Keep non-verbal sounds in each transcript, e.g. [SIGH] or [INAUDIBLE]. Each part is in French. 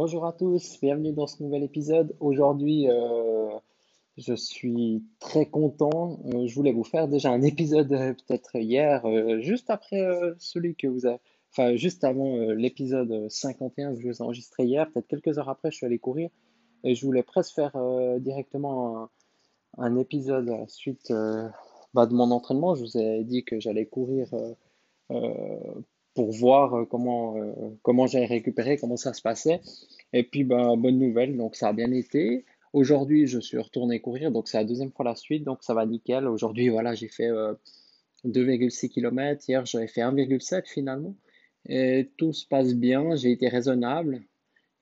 Bonjour à tous, bienvenue dans ce nouvel épisode. Aujourd'hui, euh, je suis très content. Euh, je voulais vous faire déjà un [LAUGHS] épisode euh, peut-être hier, juste après celui que vous avez, enfin juste avant l'épisode 51 que je vous ai enregistré hier, peut-être quelques heures après, je suis allé courir et je voulais presque faire directement un, épisode à la suite bah, de mon entraînement. Je vous ai dit que j'allais courir pour voir euh, comment, euh, comment j'allais récupérer, comment ça se passait. Et puis, ben, bonne nouvelle, donc ça a bien été. Aujourd'hui, je suis retourné courir, donc c'est la deuxième fois la suite, donc ça va nickel. Aujourd'hui, voilà, j'ai fait 2,6 euh, km. Hier, j'avais fait 1,7 finalement. Et tout se passe bien, j'ai été raisonnable.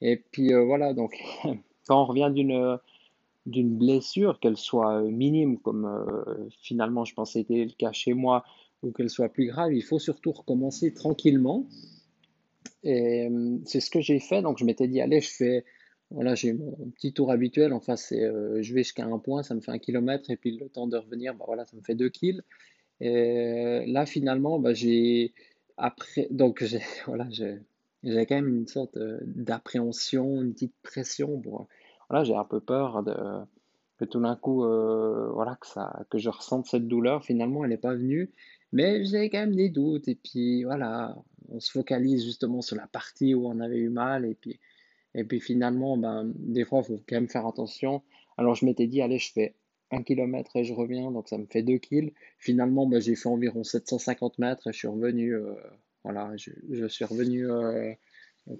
Et puis voilà, donc [LAUGHS] quand on revient d'une d'une blessure, qu'elle soit minime, comme finalement je pensais était le cas chez moi, ou qu'elle soit plus grave, il faut surtout recommencer tranquillement. Et euh, c'est ce que j'ai fait. Donc je m'étais dit, allez, je fais, voilà, j'ai mon petit tour habituel. Enfin, c'est, euh, je vais jusqu'à un point, ça me fait un kilomètre, et puis le temps de revenir, bah voilà, ça me fait deux kills. Et là, finalement, bah, j'ai après, donc [LAUGHS] voilà, j'ai, j'ai quand même une sorte euh, d'appréhension, une petite pression. Bon, voilà, j'ai un peu peur de que tout d'un coup, voilà, que ça, que je ressente cette douleur. Finalement, elle n'est pas venue. Mais j'avais quand même des doutes, et puis voilà, on se focalise justement sur la partie où on avait eu mal, et puis, et puis finalement, ben, des fois, il faut quand même faire attention. Alors je m'étais dit, allez, je fais un kilomètre et je reviens, donc ça me fait 2 kills. Finalement, ben, j'ai fait environ 750 mètres et je suis revenu, euh, voilà, je, je, suis revenu, euh,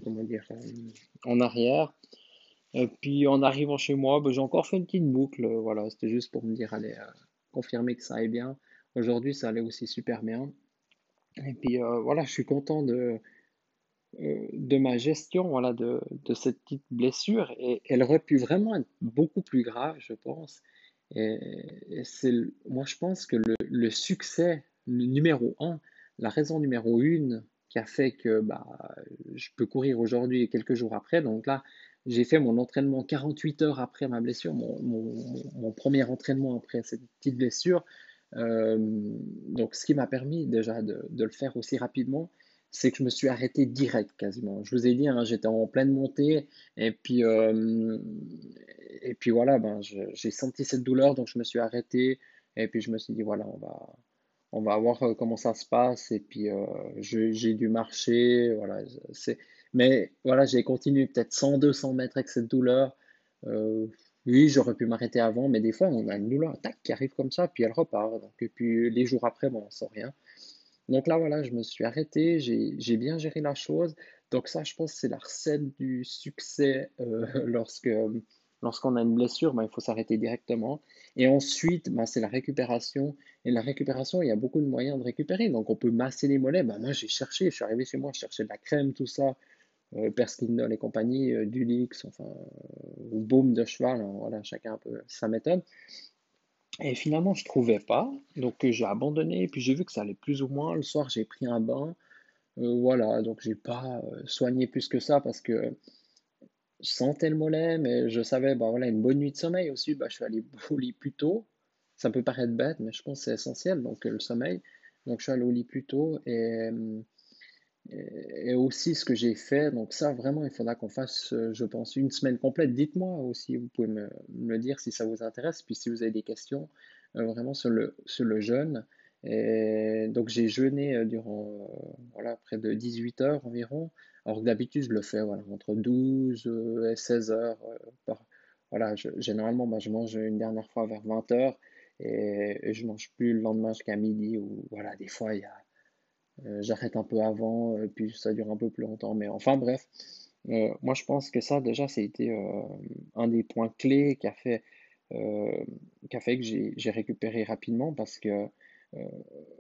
comment dire, euh, en arrière. Et puis en arrivant chez moi, ben, j'ai encore fait une petite boucle, voilà, c'était juste pour me dire, allez, confirmer que ça aille bien. Aujourd'hui, ça allait aussi super bien. Et puis euh, voilà, je suis content de, euh, de ma gestion voilà, de, de, cette petite blessure. Et elle aurait pu vraiment être beaucoup plus grave, je pense. Et, c'est, moi, je pense que le, succès numéro un, la raison numéro une qui a fait que bah, je peux courir aujourd'hui et quelques jours après. Donc là, j'ai fait mon entraînement 48 heures après ma blessure, mon, mon premier entraînement après cette petite blessure. Euh, donc, ce qui m'a permis déjà de, le faire aussi rapidement, c'est que je me suis arrêté direct quasiment. Je vous ai dit, hein, j'étais en pleine montée et puis, euh, et puis voilà, ben, j'ai senti cette douleur, donc je me suis arrêté et puis je me suis dit, voilà, on va, on va voir euh, comment ça se passe et puis j'ai dû marcher, voilà, mais voilà, j'ai continué peut-être 100, 200 mètres avec cette douleur. Oui, j'aurais pu m'arrêter avant, mais des fois, on a une douleur tac, qui arrive comme ça, puis elle repart. Donc, et puis les jours après, bon, on sent rien. Donc là, voilà, je me suis arrêté, j'ai bien géré la chose. Donc ça, je pense, c'est la recette du succès euh, [LAUGHS] lorsque lorsqu'on a une blessure, ben, il faut s'arrêter directement. Et ensuite, ben, c'est la récupération. Et la récupération, il y a beaucoup de moyens de récupérer. Donc on peut masser les mollets. Ben, moi, j'ai cherché, je suis arrivé chez moi, je cherchais de la crème, tout ça euh, Perskindle et compagnie, euh, Dulix, enfin, euh, ou Baume de cheval, hein, voilà, chacun un peu sa méthode. Et finalement, je trouvais pas, donc j'ai abandonné, puis j'ai vu que ça allait plus ou moins. Le soir, j'ai pris un bain, voilà, donc j'ai pas soigné plus que ça parce que je sentais le mollet, mais je savais, bah voilà, une bonne nuit de sommeil aussi, bah, je suis allé [LAUGHS] au lit plus tôt. Ça peut paraître bête, mais je pense que c'est essentiel, donc le sommeil. Donc je suis allé au lit plus tôt et et, aussi ce que j'ai fait, donc ça vraiment il faudra qu'on fasse, euh, je pense, une semaine complète. Dites-moi aussi, vous pouvez me, me, dire si ça vous intéresse, puis si vous avez des questions euh, vraiment sur le, sur le jeûne. Et donc j'ai jeûné euh, durant voilà, près de 18 heures environ, alors que d'habitude je le fais voilà, entre 12 et 16 heures. voilà, généralement bah, je mange une dernière fois vers 20 heures et, et je mange plus le lendemain jusqu'à midi ou voilà, des fois il y a j'arrête un peu avant, euh, puis ça dure un peu plus longtemps. Mais enfin, bref, euh, moi je pense que ça, déjà, ça a été un des points clés qui a fait, qui a fait que j'ai récupéré rapidement parce que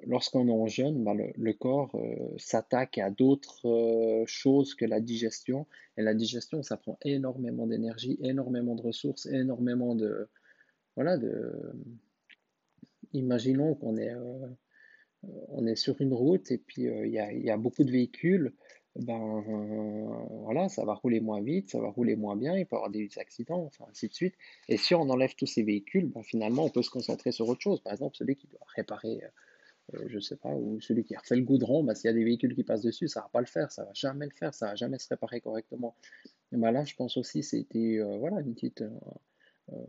lorsqu'on est en jeûne, bah, le, corps s'attaque à d'autres choses que la digestion. Et la digestion, ça prend énormément d'énergie, énormément de ressources, énormément de... Voilà, de... Imaginons qu'on est, on est sur une route et puis il y, a, a, beaucoup de véhicules ben voilà, ça va rouler moins vite, ça va rouler moins bien, il peut y avoir des accidents, enfin ainsi de suite. Et si on enlève tous ces véhicules, ben, finalement on peut se concentrer sur autre chose. Par exemple, celui qui doit réparer, euh, je sais pas, ou celui qui refait le goudron, ben, s'il y a des véhicules qui passent dessus, ça va pas le faire, ça va jamais le faire, ça va jamais se réparer correctement. Et ben là, je pense aussi c'était euh, voilà une petite, euh,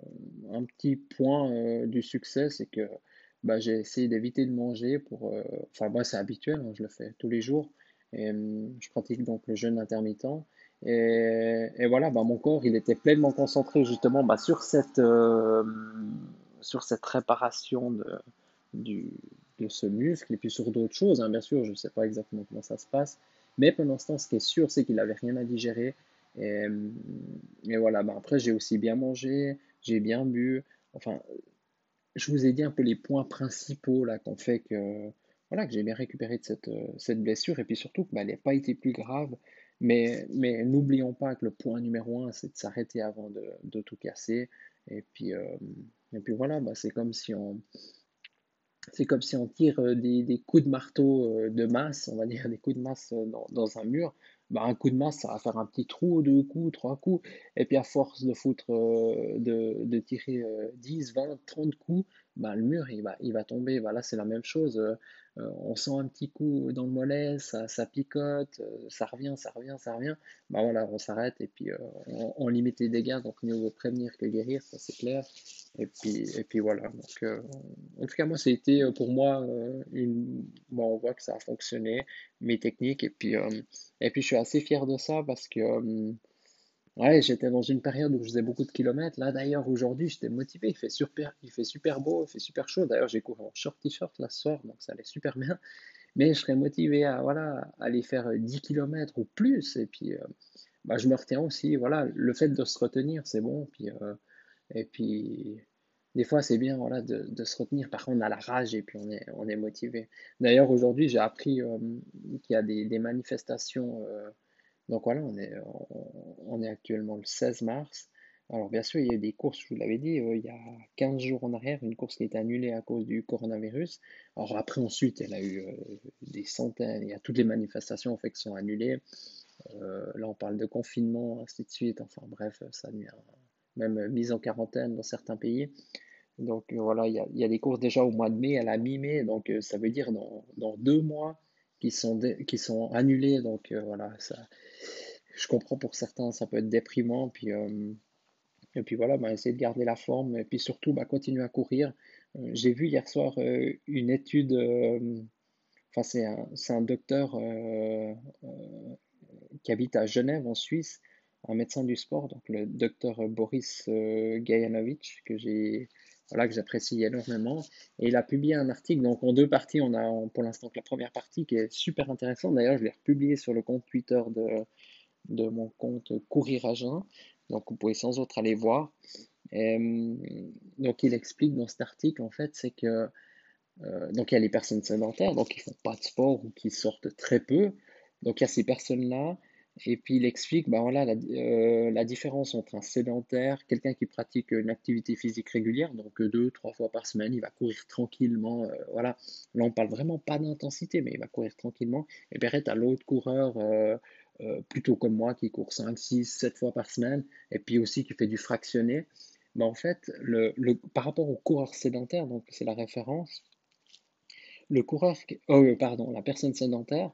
un petit point du succès, c'est que ben, j'ai essayé d'éviter de manger pour, enfin moi c'est habituel, hein, je le fais tous les jours. Et, euh, je pratique donc le jeûne intermittent. Et, et voilà, bah, mon corps, il était pleinement concentré justement bah, sur, cette, euh, sur cette réparation de, du, de ce muscle et puis sur d'autres choses. Hein. Bien sûr, je ne sais pas exactement comment ça se passe. Mais pour l'instant, ce qui est sûr, c'est qu'il n'avait rien à digérer. Et, et voilà, bah, après, j'ai aussi bien mangé, j'ai bien bu. Enfin, je vous ai dit un peu les points principaux là qu'on fait que voilà, que j'ai bien récupéré de cette, euh, cette blessure et puis surtout qu'elle bah, n'a pas été plus grave. Mais, mais n'oublions pas que le point numéro un, c'est de s'arrêter avant de, de, tout casser. Et puis, euh, et puis voilà, bah, c'est comme si on. C'est comme si on tire euh, des, coups de marteau de masse, on va dire des coups de masse dans, dans un mur. Bah, un coup de masse, ça va faire un petit trou, deux coups, trois coups. Et puis à force de foutre, de, de, tirer 10, 20, 30 coups, bah, le mur, il va, va tomber. Voilà, c'est la même chose. Euh, on sent un petit coup dans le mollet, ça, picote, euh, ça revient, ça revient, ça revient. Bah voilà, on s'arrête et puis euh, on, limite les dégâts, donc mieux vaut prévenir que guérir, ça c'est clair. Et puis, et puis voilà. Donc, en tout cas, moi, été pour moi une. Bon, on voit que ça a fonctionné, mes techniques, et puis, et puis je suis assez fier de ça parce que Ouais, j'étais dans une période où je faisais beaucoup de kilomètres. Là, d'ailleurs, aujourd'hui, j'étais motivé. Il fait super, il fait super beau, il fait super chaud. D'ailleurs, j'ai couru en short t-shirt là ce soir, donc ça allait super bien. Mais je serais motivé à voilà, aller faire 10 km ou plus. Et puis, euh, bah, je me retiens aussi. Voilà, le fait de se retenir, c'est bon. Puis, euh, et puis, des fois, c'est bien voilà, de, de, se retenir. Par contre, on a la rage et puis on est, on est motivé. D'ailleurs, aujourd'hui, j'ai appris euh, qu'il y a des manifestations donc voilà, on est, on est actuellement le 16 mars. Alors bien sûr, il y a des courses, je vous l'avais dit, euh, il y a 15 jours en arrière, une course qui été annulée à cause du coronavirus. Alors après, ensuite, elle a eu euh, des centaines, il y a toutes les manifestations en fait, qui sont annulées. Euh, là, on parle de confinement, ainsi de suite. Enfin bref, ça devient même mise en quarantaine dans certains pays. Donc voilà, il y, a, il y a des courses déjà au mois de mai, à la mi-mai, donc ça veut dire dans, dans deux mois qui sont, qui sont annulés. Donc voilà, ça, je comprends pour certains, ça peut être déprimant. Puis, euh, et puis voilà, bah, essayer de garder la forme. Et puis surtout, bah, continuer à courir. Euh, j'ai vu hier soir euh, une étude, enfin c'est un, un, docteur qui habite à Genève en Suisse, un médecin du sport, donc le docteur Boris Gajanovic, que j'ai voilà, que j'apprécie énormément. Et il a publié un article, donc en deux parties, on a pour l'instant que la première partie qui est super intéressante. D'ailleurs, je l'ai republié sur le compte Twitter de, de mon compte Courir à Jeun. Donc vous pouvez sans autre aller voir. Euh, donc il explique dans cet article en fait, c'est que euh, donc il y a les personnes sédentaires, donc qui font pas de sport ou qui sortent très peu. Donc il y a ces personnes-là. Et puis il explique ben voilà, la, euh, la différence entre un sédentaire, quelqu'un qui pratique une activité physique régulière, donc deux, trois fois par semaine, il va courir tranquillement. voilà, là on parle vraiment pas d'intensité, mais il va courir tranquillement. Et puis à l'autre coureur euh, plutôt comme moi qui court 5, 6, 7 fois par semaine, et puis aussi qui fait du fractionné, mais en fait, le, par rapport au coureur sédentaire, donc c'est la référence, le coureur, oh, pardon, la personne sédentaire,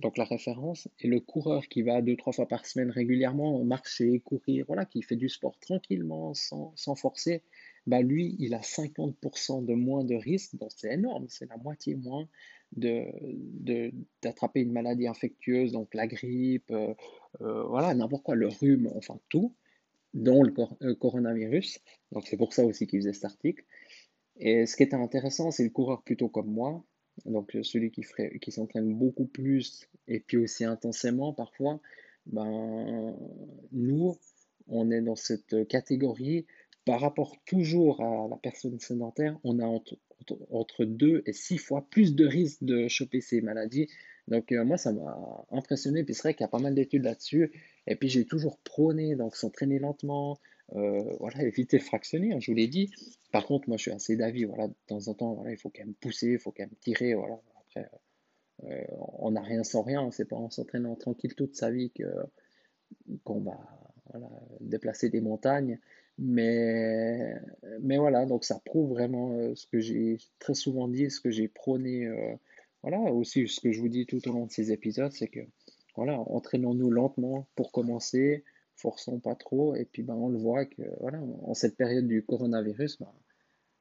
donc la référence, et le coureur qui va 2-3 fois par semaine régulièrement marcher, courir, voilà, qui fait du sport tranquillement, sans, sans forcer, bah lui, il a 50% de moins de risque, donc c'est énorme, c'est la moitié moins de, d'attraper une maladie infectieuse, donc la grippe, euh, euh, voilà, n'importe quoi, le rhume, enfin tout, dont le euh, coronavirus. Donc c'est pour ça aussi qu'il faisait cet article. Et ce qui était intéressant, c'est le coureur plutôt comme moi, donc celui qui, ferait, qui s'entraîne beaucoup plus et puis aussi intensément parfois, ben, nous, on est dans cette catégorie par rapport toujours à la personne sédentaire, on a entre 2 et 6 fois plus de risques de choper ces maladies. Donc, euh, moi, ça m'a impressionné. Puis c'est vrai qu'il y a pas mal d'études là-dessus. Et puis, j'ai toujours prôné, donc s'entraîner lentement, euh, voilà, éviter de fractionner, hein, je vous l'ai dit. Par contre, moi, je suis assez d'avis, voilà, de temps en temps, voilà, il faut quand même pousser, il faut quand même tirer, voilà. Après, euh, on n'a rien sans rien. C'est pas en s'entraînant tranquille toute sa vie que qu'on va déplacer des montagnes. Mais, mais voilà, donc ça prouve vraiment euh, ce que j'ai très souvent dit, ce que j'ai prôné. Voilà, aussi ce que je vous dis tout au long de ces épisodes, c'est que voilà, entraînons-nous lentement pour commencer, forçons pas trop, et puis ben, on le voit que voilà, en cette période du coronavirus, ben,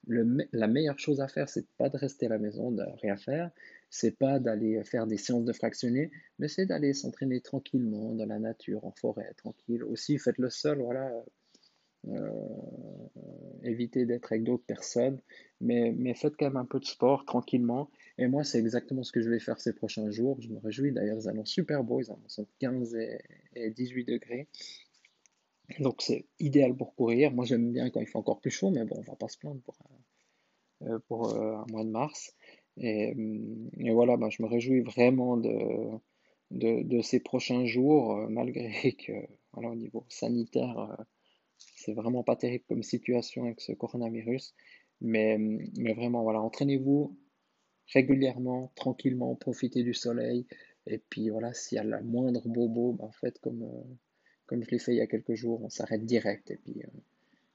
le, la meilleure chose à faire, c'est pas de rester à la maison, de rien faire, c'est pas d'aller faire des séances de fractionner, mais c'est d'aller s'entraîner tranquillement dans la nature, en forêt, tranquille. Aussi, faites-le seul, voilà. Euh, évitez d'être avec d'autres personnes, mais, mais faites quand même un peu de sport tranquillement. Et moi, c'est exactement ce que je vais faire ces prochains jours. Je me réjouis d'ailleurs, ils annoncent super beau, ils annoncent 15 et, et 18 degrés. Donc c'est idéal pour courir. Moi j'aime bien quand il fait encore plus chaud, mais bon, on va pas se plaindre pour, euh, pour euh, un mois de mars. Et, et voilà, je me réjouis vraiment de, de, ces prochains jours, euh, malgré [LAUGHS] que voilà, au niveau sanitaire, c'est vraiment pas terrible comme situation avec ce coronavirus. Mais, mais vraiment, voilà, entraînez-vous régulièrement, tranquillement, profitez du soleil. Et puis voilà, s'il y a la moindre bobo, ben, faites comme, comme je l'ai fait il y a quelques jours, on s'arrête direct. Et puis, euh,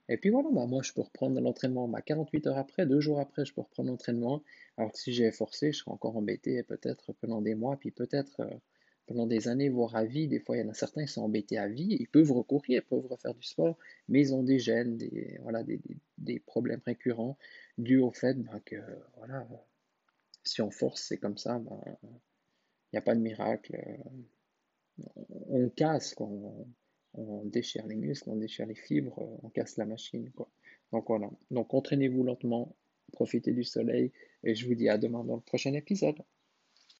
et puis voilà, bah, moi je peux reprendre l'entraînement. Bah, 48 heures après, deux jours après, je peux reprendre l'entraînement. Alors que si j'ai forcé, je serais encore embêté peut-être pendant des mois, puis peut-être euh, pendant des années, voire à vie. Des fois, il y en a certains qui sont embêtés à vie. Ils peuvent recourir, ils peuvent refaire du sport, mais ils ont des gènes, des, voilà, des, des, problèmes récurrents dus au fait bah, que voilà, si on force, c'est comme ça, il n'y a pas de miracle. On casse, quoi on déchire les muscles, on déchire les fibres, euh, on casse la machine. Quoi. Donc voilà. Donc entraînez-vous lentement, profitez du soleil et je vous dis à demain dans le prochain épisode.